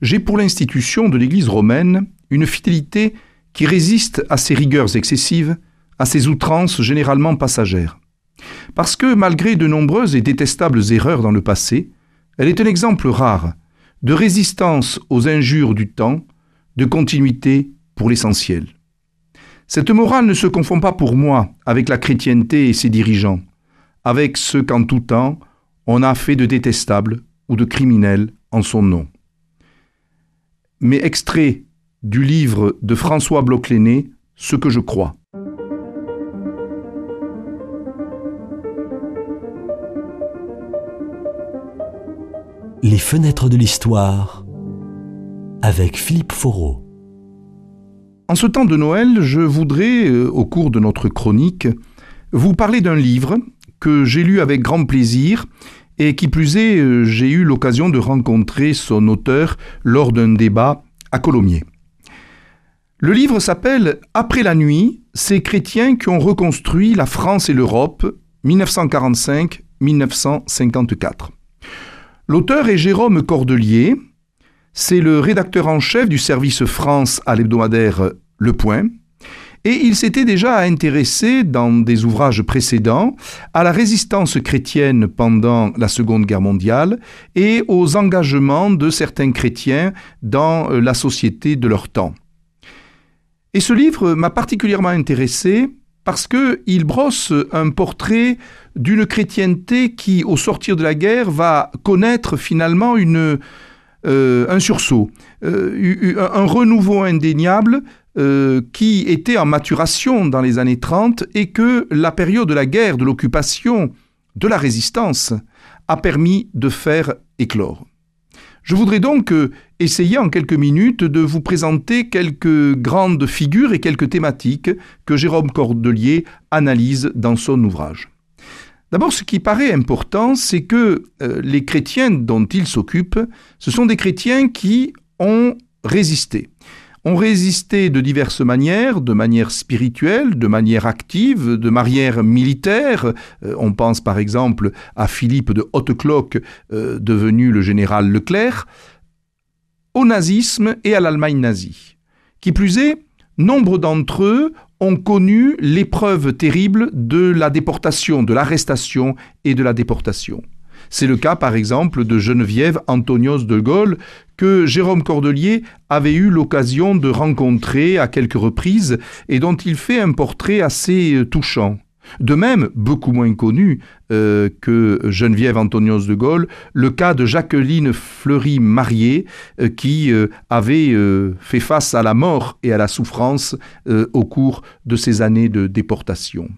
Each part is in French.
J'ai pour l'institution de l'Église romaine une fidélité qui résiste à ses rigueurs excessives, à ses outrances généralement passagères. Parce que, malgré de nombreuses et détestables erreurs dans le passé, elle est un exemple rare de résistance aux injures du temps, de continuité pour l'essentiel. Cette morale ne se confond pas pour moi avec la chrétienté et ses dirigeants, avec ceux qu'en tout temps on a fait de détestables ou de criminels en son nom. Mais extrait du livre de François bloch Ce que je crois. Les fenêtres de l'histoire avec Philippe Foreau. En ce temps de Noël, je voudrais, euh, au cours de notre chronique, vous parler d'un livre que j'ai lu avec grand plaisir et qui plus est, euh, j'ai eu l'occasion de rencontrer son auteur lors d'un débat à Colomiers. Le livre s'appelle Après la nuit, ces chrétiens qui ont reconstruit la France et l'Europe 1945-1954. L'auteur est Jérôme Cordelier, c'est le rédacteur en chef du service France à l'hebdomadaire Le Point, et il s'était déjà intéressé dans des ouvrages précédents à la résistance chrétienne pendant la Seconde Guerre mondiale et aux engagements de certains chrétiens dans la société de leur temps. Et ce livre m'a particulièrement intéressé parce qu'il brosse un portrait d'une chrétienté qui, au sortir de la guerre, va connaître finalement euh, un sursaut, euh, un renouveau indéniable euh, qui était en maturation dans les années 30 et que la période de la guerre, de l'occupation, de la résistance a permis de faire éclore. Je voudrais donc euh, essayer en quelques minutes de vous présenter quelques grandes figures et quelques thématiques que Jérôme Cordelier analyse dans son ouvrage. D'abord, ce qui paraît important, c'est que euh, les chrétiens dont il s'occupe, ce sont des chrétiens qui ont résisté ont résisté de diverses manières, de manière spirituelle, de manière active, de manière militaire. Euh, on pense par exemple à Philippe de Haute-Cloque, euh, devenu le général Leclerc, au nazisme et à l'Allemagne nazie. Qui plus est, nombre d'entre eux ont connu l'épreuve terrible de la déportation, de l'arrestation et de la déportation. C'est le cas par exemple de Geneviève Antonios de Gaulle que Jérôme Cordelier avait eu l'occasion de rencontrer à quelques reprises et dont il fait un portrait assez euh, touchant. De même, beaucoup moins connu euh, que Geneviève Antonios de Gaulle, le cas de Jacqueline Fleury mariée euh, qui avait fait face à la mort et à la souffrance au cours de ces années de déportation.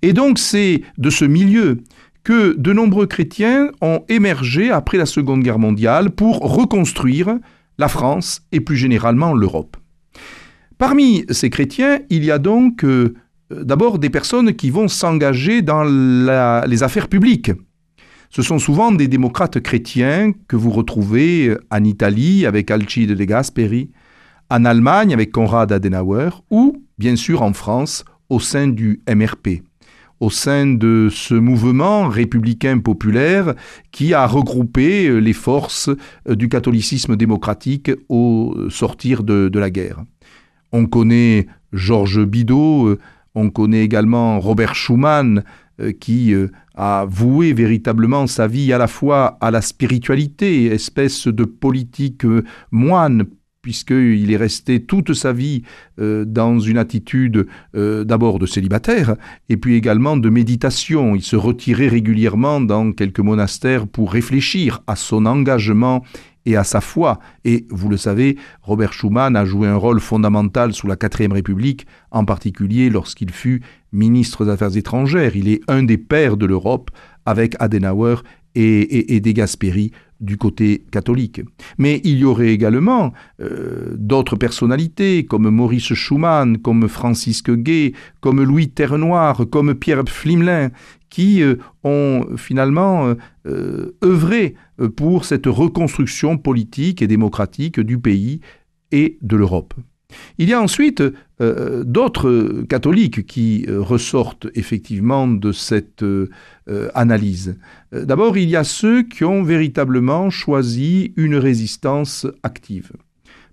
Et donc c'est de ce milieu que de nombreux chrétiens ont émergé après la Seconde Guerre mondiale pour reconstruire la France et plus généralement l'Europe. Parmi ces chrétiens, il y a donc euh, d'abord des personnes qui vont s'engager dans les affaires publiques. Ce sont souvent des démocrates chrétiens que vous retrouvez en Italie avec Alcide de Gasperi, en Allemagne avec Konrad Adenauer ou, bien sûr, en France au sein du MRP au sein de ce mouvement républicain populaire qui a regroupé euh, les forces euh, du catholicisme démocratique au sortir de, la guerre. On connaît Georges Bidault, euh, on connaît également Robert Schuman, qui a voué véritablement sa vie à la fois à la spiritualité, espèce de politique moine puisqu'il est resté toute sa vie euh, dans une attitude euh, d'abord de célibataire, et puis également de méditation. Il se retirait régulièrement dans quelques monastères pour réfléchir à son engagement et à sa foi. Et vous le savez, Robert Schuman a joué un rôle fondamental sous la quatrième République, en particulier lorsqu'il fut ministre des Affaires étrangères. Il est un des pères de l'Europe avec Adenauer et, des Gasperi du côté catholique. Mais il y aurait également euh, d'autres personnalités comme Maurice Schumann, comme Francisque Gay, comme Louis Terrenoir, comme Pierre Flimelin, qui euh, ont finalement euh, œuvré pour cette reconstruction politique et démocratique du pays et de l'Europe. Il y a ensuite euh, d'autres catholiques qui euh, ressortent effectivement de cette euh, analyse. D'abord, il y a ceux qui ont véritablement choisi une résistance active.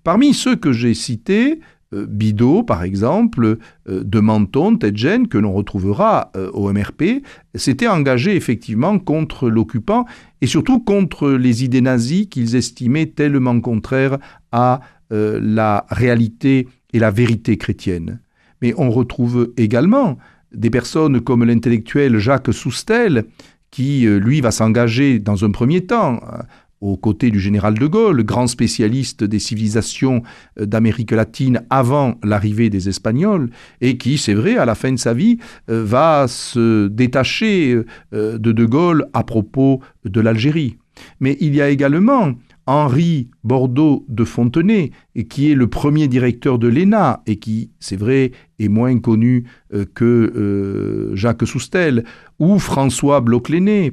Parmi ceux que j'ai cités, Bidot, par exemple, de Menton, Tedjen, que l'on retrouvera au MRP, s'était engagé effectivement contre l'occupant et surtout contre les idées nazies qu'ils estimaient tellement contraires à la réalité et la vérité chrétienne. Mais on retrouve également des personnes comme l'intellectuel Jacques Soustel, qui, euh, lui, va s'engager dans un premier temps euh, aux côtés du général de Gaulle, grand spécialiste des civilisations euh, d'Amérique latine avant l'arrivée des Espagnols, et qui, c'est vrai, à la fin de sa vie, va se détacher de de Gaulle à propos de l'Algérie. Mais il y a également Henri Bordeaux de Fontenay, qui est le premier directeur de l'ENA et qui, c'est vrai, est moins connu euh, que euh, Jacques Soustel, ou François bloch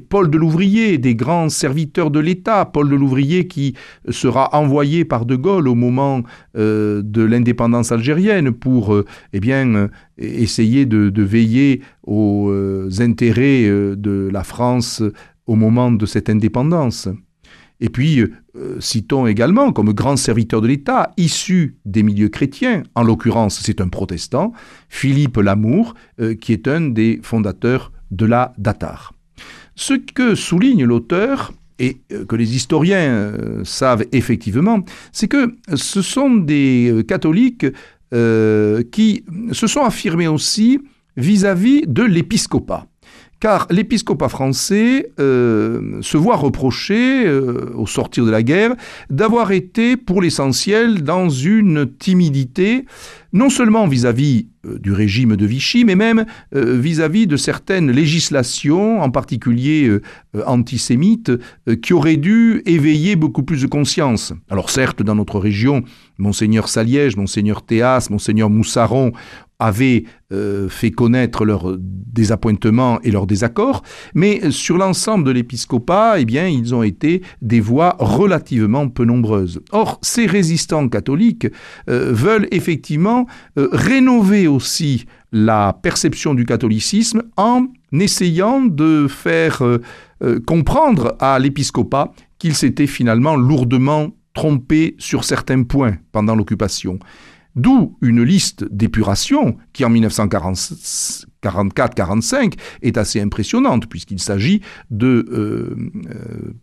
Paul de Louvrier, des grands serviteurs de l'État, Paul de Louvrier qui sera envoyé par De Gaulle au moment euh, de l'indépendance algérienne pour eh bien, essayer de veiller aux intérêts de la France au moment de cette indépendance. Et puis, euh, citons également comme grand serviteur de l'État, issu des milieux chrétiens, en l'occurrence c'est un protestant, Philippe Lamour, euh, qui est un des fondateurs de la Datar. Ce que souligne l'auteur, et euh, que les historiens savent effectivement, c'est que ce sont des catholiques qui se sont affirmés aussi vis à -vis de l'épiscopat car l'épiscopat français euh, se voit reprocher, euh, au sortir de la guerre, d'avoir été pour l'essentiel dans une timidité, non seulement vis-à-vis euh, du régime de Vichy, mais même vis-à-vis de certaines législations, en particulier antisémites, qui auraient dû éveiller beaucoup plus de conscience. Alors certes, dans notre région, monseigneur Saliège, monseigneur Théas, monseigneur Moussaron avaient euh, fait connaître leurs désappointements et leurs désaccords, mais sur l'ensemble de l'épiscopat, eh bien, ils ont été des voix relativement peu nombreuses. Or, ces résistants catholiques euh, veulent effectivement euh, rénover aussi la perception du catholicisme en essayant de faire comprendre à l'épiscopat qu'il s'était finalement lourdement trompé sur certains points pendant l'occupation. D'où une liste d'épuration qui en 1944-45 est assez impressionnante puisqu'il s'agit de euh, euh,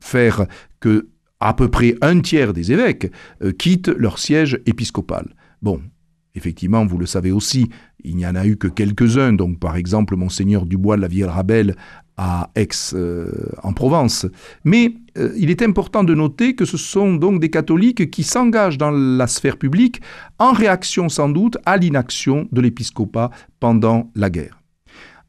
faire que à peu près un tiers des évêques euh, quittent leur siège épiscopal. Bon, effectivement, vous le savez aussi, il n'y en a eu que quelques-uns, donc par exemple monseigneur Dubois de la Vieille Rabelle à Aix euh, en Provence. Mais euh, il est important de noter que ce sont donc des catholiques qui s'engagent dans la sphère publique en réaction sans doute à l'inaction de l'épiscopat pendant la guerre.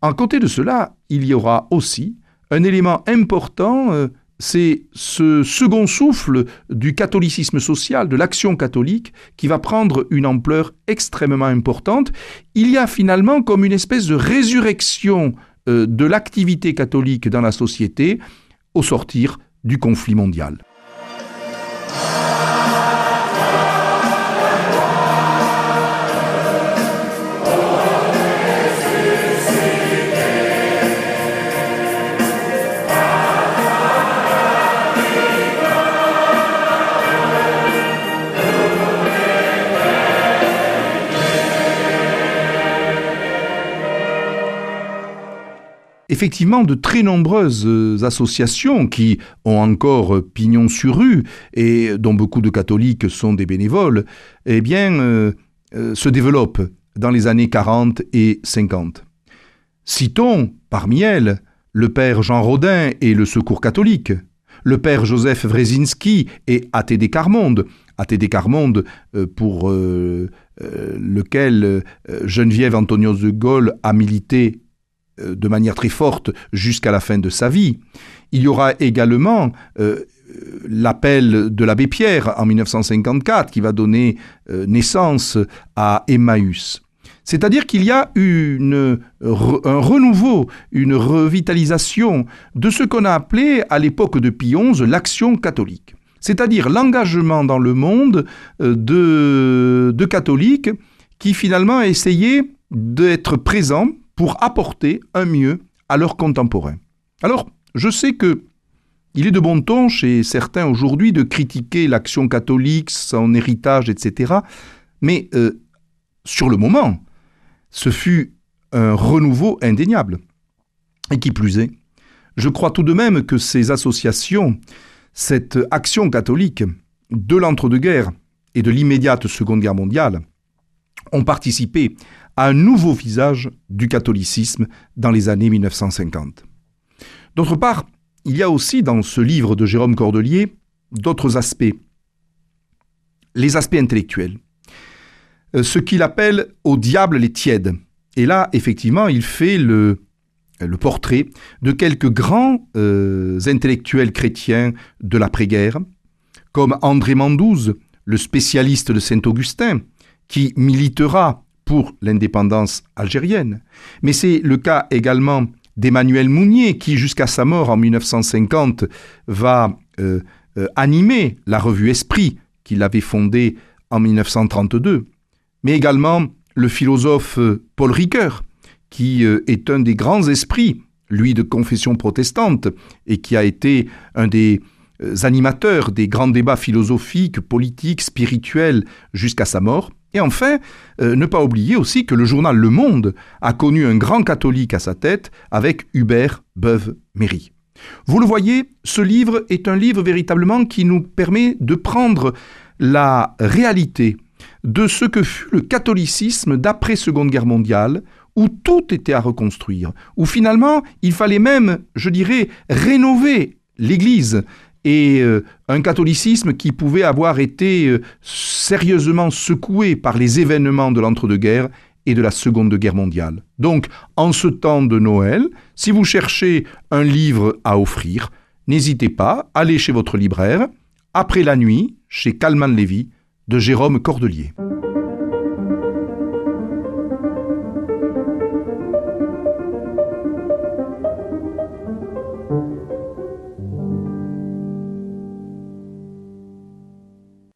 En côté de cela, il y aura aussi un élément important, euh, c'est ce second souffle du catholicisme social, de l'action catholique, qui va prendre une ampleur extrêmement importante. Il y a finalement comme une espèce de résurrection euh, de l'activité catholique dans la société au sortir du conflit mondial. Effectivement de très nombreuses euh, associations qui ont encore pignon sur rue et dont beaucoup de catholiques sont des bénévoles, eh bien, euh, euh, se développent dans les années 40 et 50. Citons parmi elles le père Jean Rodin et le Secours catholique, le père Joseph Wrezinski et ATD Carmonde, ATD Carmonde pour lequel Geneviève Antonios de Gaulle a milité euh, de manière très forte jusqu'à la fin de sa vie. Il y aura également euh, l'appel de l'abbé Pierre en 1954 qui va donner euh, naissance à Emmaüs. C'est-à-dire qu'il y a une, un renouveau, une revitalisation de ce qu'on a appelé à l'époque de Pie XI l'action catholique. c'est-à-dire l'engagement dans le monde euh, de, de catholiques qui finalement essayaient d'être présents pour apporter un mieux à leurs contemporains. Alors, je sais que il est de bon ton chez certains aujourd'hui de critiquer l'action catholique, son héritage, etc. Mais euh, sur le moment, ce fut un renouveau indéniable. Et qui plus est, je crois tout de même que ces associations, cette action catholique de l'entre-deux-guerres et de l'immédiate Seconde Guerre mondiale, ont participé à un nouveau visage du catholicisme dans les années 1950. D'autre part, il y a aussi dans ce livre de Jérôme Cordelier d'autres aspects. Les aspects intellectuels. Euh, ce qu'il appelle au diable les tièdes. Et là, effectivement, il fait le, portrait de quelques grands euh, intellectuels chrétiens de l'après-guerre, comme André Mandouze, le spécialiste de Saint-Augustin, qui militera pour l'indépendance algérienne. Mais c'est le cas également d'Emmanuel Mounier, qui jusqu'à sa mort en 1950 va euh, euh, animer la revue Esprit, qu'il avait fondée en 1932. Mais également le philosophe Paul Ricoeur, qui euh, est un des grands esprits, lui de confession protestante, et qui a été un des euh, animateurs des grands débats philosophiques, politiques, spirituels jusqu'à sa mort. Et enfin, euh, ne pas oublier aussi que le journal Le Monde a connu un grand catholique à sa tête avec Hubert Beuve-Méry. Vous le voyez, ce livre est un livre véritablement qui nous permet de prendre la réalité de ce que fut le catholicisme d'après Seconde Guerre mondiale, où tout était à reconstruire, où finalement il fallait même, je dirais, rénover l'Église et euh, un catholicisme qui pouvait avoir été euh, sérieusement secoué par les événements de l'entre-deux-guerres et de la Seconde Guerre mondiale. Donc, en ce temps de Noël, si vous cherchez un livre à offrir, n'hésitez pas, allez chez votre libraire, Après la nuit, chez Calman Lévy, de Jérôme Cordelier.